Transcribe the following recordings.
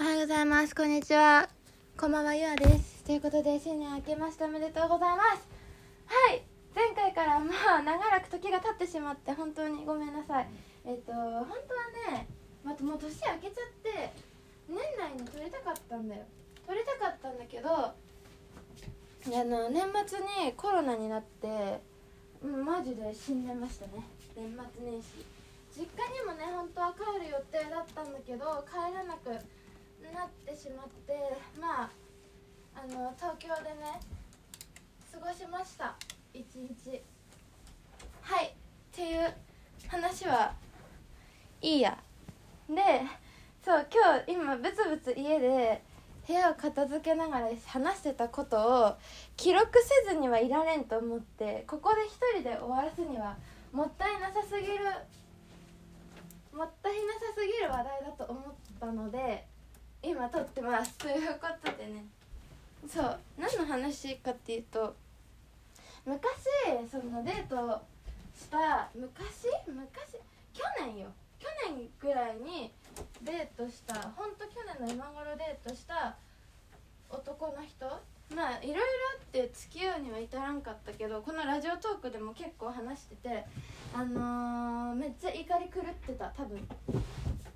おはようございます。こんにちは。こんばんは、ゆあです。ということで、新年明けましておめでとうございます。はい。前回からまあ、長らく時が経ってしまって、本当にごめんなさい。えっ、と、本当はね、まあ、もう年明けちゃって、年内に撮りたかったんだよ。撮りたかったんだけど、あの、年末にコロナになって、うん、マジで死んでましたね。年末年始。実家にもね本当は帰る予定だったんだけど帰らなくなってしまってまああの東京でね過ごしました。一日。はい。っていう話はいいや。でそう今日今ブツブツ家で部屋を片付けながら話してたことを記録せずにはいられんと思ってここで一人で終わらすにはもったいなさすぎるもったいなさすぎる話題だと思ったので今撮ってます。ということでね。そう何の話かっていうと昔そのデートした昔？昔？去年よ。去年ぐらいにデートしたほんと去年の今頃デートした男の人？まあいろいろあって付き合うには至らんかったけどこのラジオトークでも結構話しててあのー、めっちゃ怒り狂ってた多分。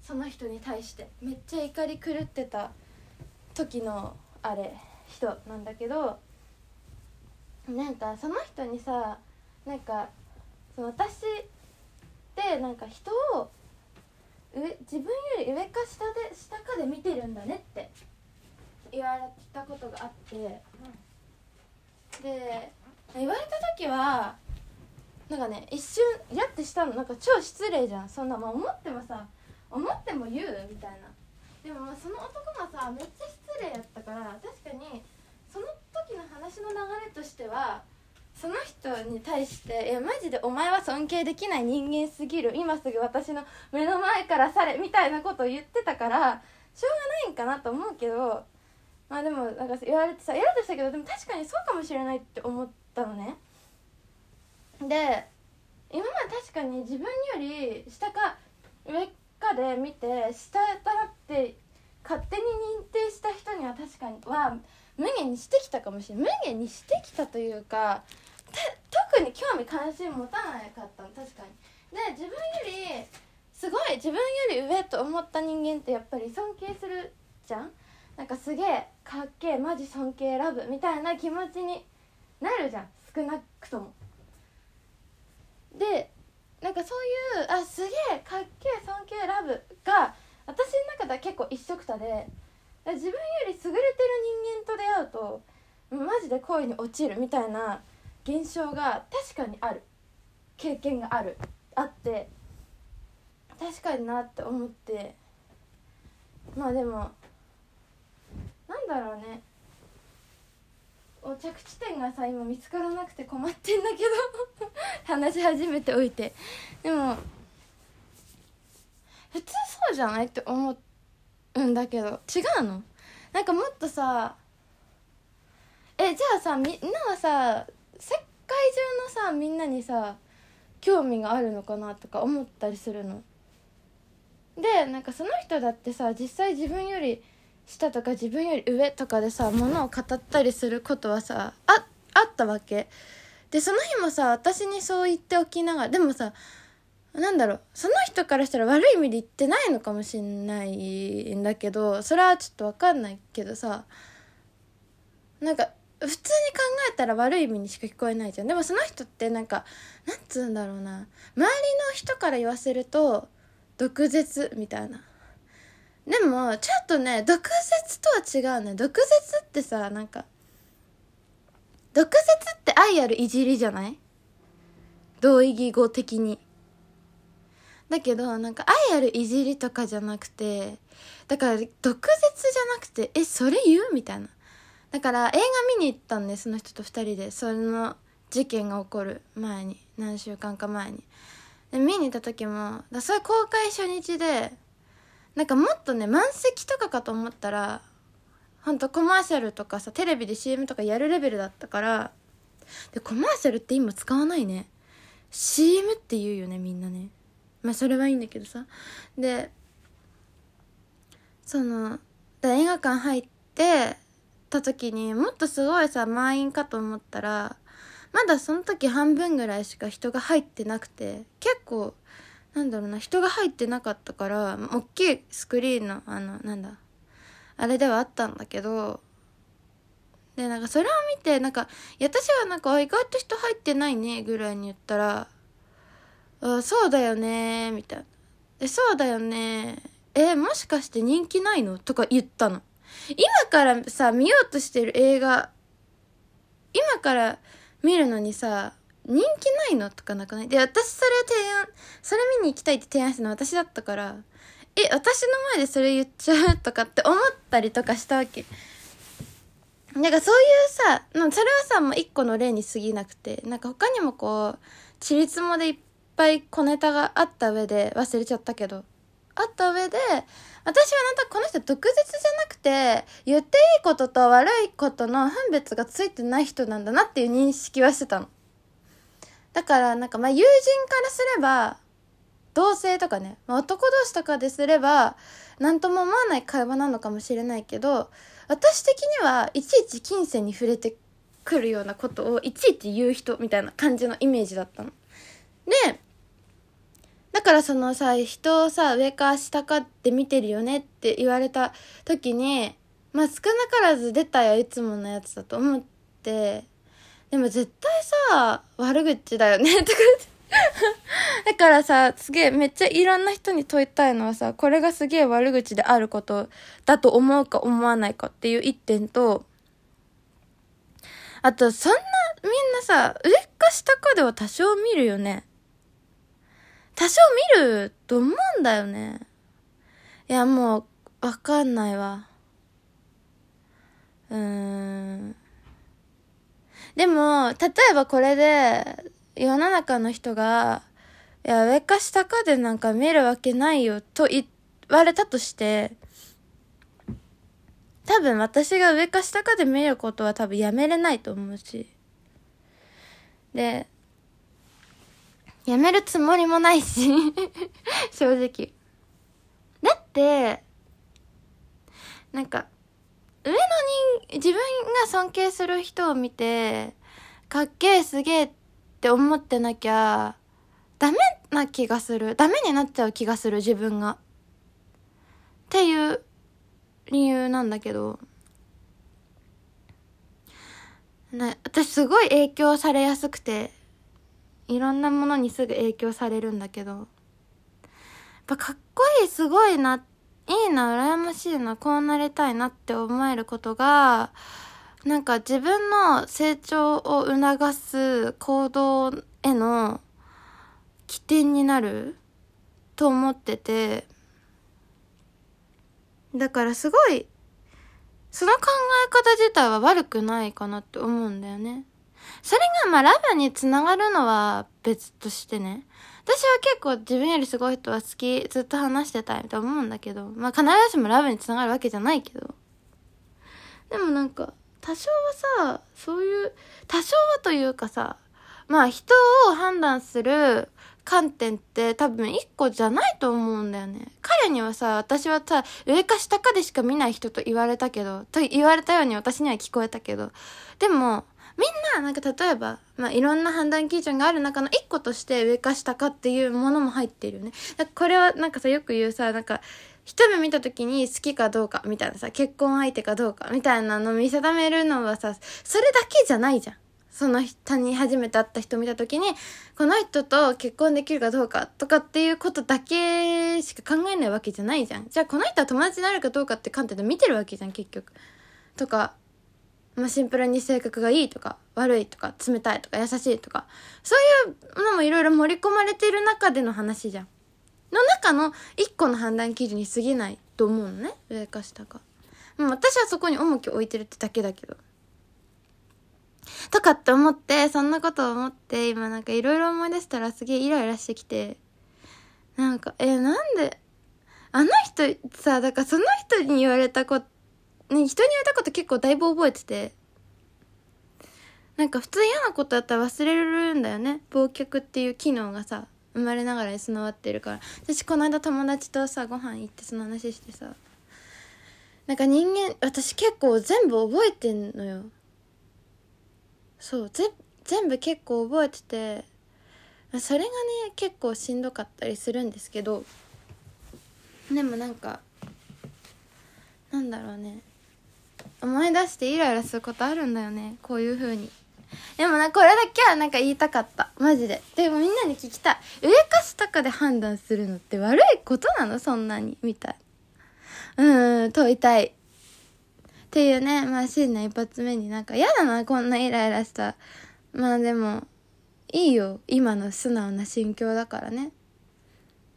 その人に対してめっちゃ怒り狂ってた時のあれ人なんだけどなんかその人にさなんかその私ってなんか人を上自分より上か下で下かで見てるんだねって言われたことがあって、で言われた時はなんかね一瞬やってしたの。なんか超失礼じゃん。そんな、まあ、思ってもさ思っても言う？みたいな。でもその男がさめっちゃ失礼やったから確かにその時の話の流れとしてはその人に対して「いやマジでお前は尊敬できない人間すぎる。今すぐ私の目の前から去れ」みたいなことを言ってたからしょうがないんかなと思うけどまあでもなんか言われてさ嫌でしたけどでも確かにそうかもしれないって思ったのね。で今まで確かに自分より下か上かで見て下だって勝手に認定した人には確かには無限にしてきたかもしれない。無限にしてきたというか特に興味関心持たなかったの確かにで自分よりすごい自分より上と思った人間ってやっぱり尊敬するじゃん。なんかすげえかっけえマジ尊敬ラブみたいな気持ちになるじゃん。少なくとも。でなんかそういうあすげえかっけえ尊敬ラブが私の中では結構一緒くたで自分より優れてる人間と出会うとマジで恋に落ちるみたいな現象が確かにある。経験がある。あって確かになって思って。まあでもなんだろうね。着地点がさ今見つからなくて困ってんだけど話し始めておいて。でも普通そうじゃないって思うんだけど。違うの？なんかもっとさえじゃあさみんなはさ世界中のさみんなにさ興味があるのかなとか思ったりするの。でなんかその人だってさ実際自分より下とか自分より上とかでさものを語ったりすることはさああったわけ。でその日もさ私にそう言っておきながらでもさなんだろうその人からしたら悪い意味で言ってないのかもしんないんだけどそれはちょっと分かんないけどさなんか普通に考えたら悪い意味にしか聞こえないじゃん。でもその人ってなんかなんつうんだろうな周りの人から言わせると毒舌みたいな。でもちょっとね毒舌とは違うね。毒舌ってさなんか毒舌って愛あるいじりじゃない？同意義語的に。だけどなんか愛あるいじりとかじゃなくてだから毒舌じゃなくてえそれ言う？みたいな。だから映画見に行ったんでその人と2人でその事件が起こる前に何週間か前に。で見に行った時もだそれ公開初日でなんかもっとね満席とかかと思ったらほんとコマーシャルとかさテレビで CM とかやるレベルだったからでコマーシャルって今使わないね。CM って言うよねみんなね。まあそれはいいんだけどさ。でその映画館入ってた時にもっとすごいさ満員かと思ったらまだその時半分ぐらいしか人が入ってなくて結構なんだろうな人が入ってなかったから大きいスクリーンのあのなんだあれではあったんだけどでなんかそれを見てなんか私はなんか意外と人入ってないねぐらいに言ったら「あそうだよね」みたいな「えそうだよねえもしかして人気ないの?」とか言ったの今からさ見ようとしてる映画今から見るのにさ人気ないのとかなくない？で私それ提案それ見に行きたいって提案したの私だったからえ私の前でそれ言っちゃうとかって思ったりとかしたわけなんかそういうさ、それはさ、もう一個の例に過ぎなくて、なんか他にもこう、ちりつもでいっぱい小ネタがあった上で、忘れちゃったけど、あった上で、私はなんかこの人毒舌じゃなくて、言っていいことと悪いことの分別がついてない人なんだなっていう認識はしてたの。だからなんかまあ友人からすれば、同性とかね、まあ、男同士とかですれば、何とも思わない会話なのかもしれないけど、私的にはいちいち金銭に触れてくるようなことをいちいち言う人みたいな感じのイメージだったの。で、だからそのさ、人をさ、上か下かって見てるよねって言われた時に、まあ少なからず出たよ、いつものやつだと思って、でも絶対さ、悪口だよね、とかだからさ、すげえ、めっちゃいろんな人に問いたいのはさ、これがすげえ悪口であることだと思うか思わないかっていう一点と、あと、そんな、みんなさ、上か下かでは多少見るよね。多少見ると思うんだよね。いや、もう、わかんないわ。うーん。でも、例えばこれで、世の中の人が、いや、上か下かでなんか見るわけないよと言われたとして、多分私が上か下かで見ることは多分やめれないと思うし。で、やめるつもりもないし正直。だって、なんか、上の人、自分が尊敬する人を見て、かっけえすげえって思ってなきゃ、ダメな気がする。ダメになっちゃう気がする、自分が。っていう理由なんだけど。ね、私すごい影響されやすくて、いろんなものにすぐ影響されるんだけど、やっぱかっこいい、すごいなって、いいな、羨ましいな、こうなりたいなって思えることが、なんか自分の成長を促す行動への起点になると思ってて、だからすごい、その考え方自体は悪くないかなって思うんだよね。それがまあラブにつながるのは別としてね。私は結構自分よりすごい人は好き、ずっと話してたいと思うんだけど、まあ必ずしもラブにつながるわけじゃないけど。でもなんか、多少はさ、そういう、多少はというかさ、まあ人を判断する観点って多分一個じゃないと思うんだよね。彼にはさ、私はさ、上か下かでしか見ない人と言われたけど、と言われたように私には聞こえたけど、でも、みんな、なんか例えば、まあ、いろんな判断基準がある中の一個として上か下かっていうものも入ってるよね。これはなんかさ、よく言うさ、なんか、一目見た時に好きかどうかみたいなさ、結婚相手かどうかみたいなの見定めるのはさ、それだけじゃないじゃん。その人に初めて会った人見た時に、この人と結婚できるかどうかとかっていうことだけしか考えないわけじゃないじゃん。じゃあこの人は友達になるかどうかって観点で見てるわけじゃん、結局。とか、まあ、シンプルに性格がいいとか、悪いとか、冷たいとか、優しいとか、そういうのもいろいろ盛り込まれている中での話じゃん。の中の一個の判断基準に過ぎないと思うのね上か下か。もう私はそこに重きを置いてるってだけだけど。とかって思ってそんなことを思って今なんかいろいろ思い出したらすげえイライラしてきて。なんかえなんであの人さだからその人に言われたことね人に言われたこと結構だいぶ覚えてて。なんか普通嫌なことだったら忘れるんだよね。忘却っていう機能がさ生まれながらに備わってるから。私この間友達とさご飯行ってその話してさ。なんか人間私結構全部覚えてんのよ。そうぜ全部結構覚えてて。それがね結構しんどかったりするんですけど。でもなんかなんだろうね。思い出してイライラすることあるんだよね。こういう風に。でもなこれだけはなんか言いたかった。マジで。でもみんなに聞きたい。上か下かで判断するのって悪いことなの？そんなに。みたい。うん問いたい。っていうね。まあ新年一発目になんか嫌だなこんなイライラした。まあでもいいよ。今の素直な心境だからね。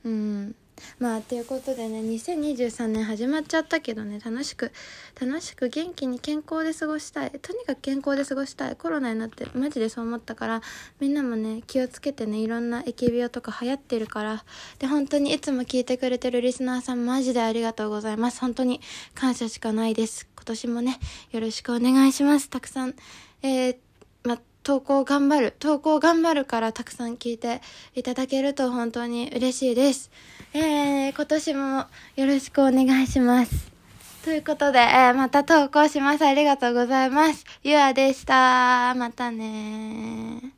うん。まあということでね2023年始まっちゃったけどね楽しく楽しく元気に健康で過ごしたい。とにかく健康で過ごしたい。コロナになってマジでそう思ったからみんなもね気をつけてねいろんな疫病とか流行ってるから。で本当にいつも聞いてくれてるリスナーさんマジでありがとうございます。本当に感謝しかないです。今年もねよろしくお願いします。たくさん。えー、投稿頑張る。投稿頑張るからたくさん聞いていただけると本当に嬉しいです。えー、今年もよろしくお願いします。ということで、えー、また投稿します。ありがとうございます。ゆあでした。またね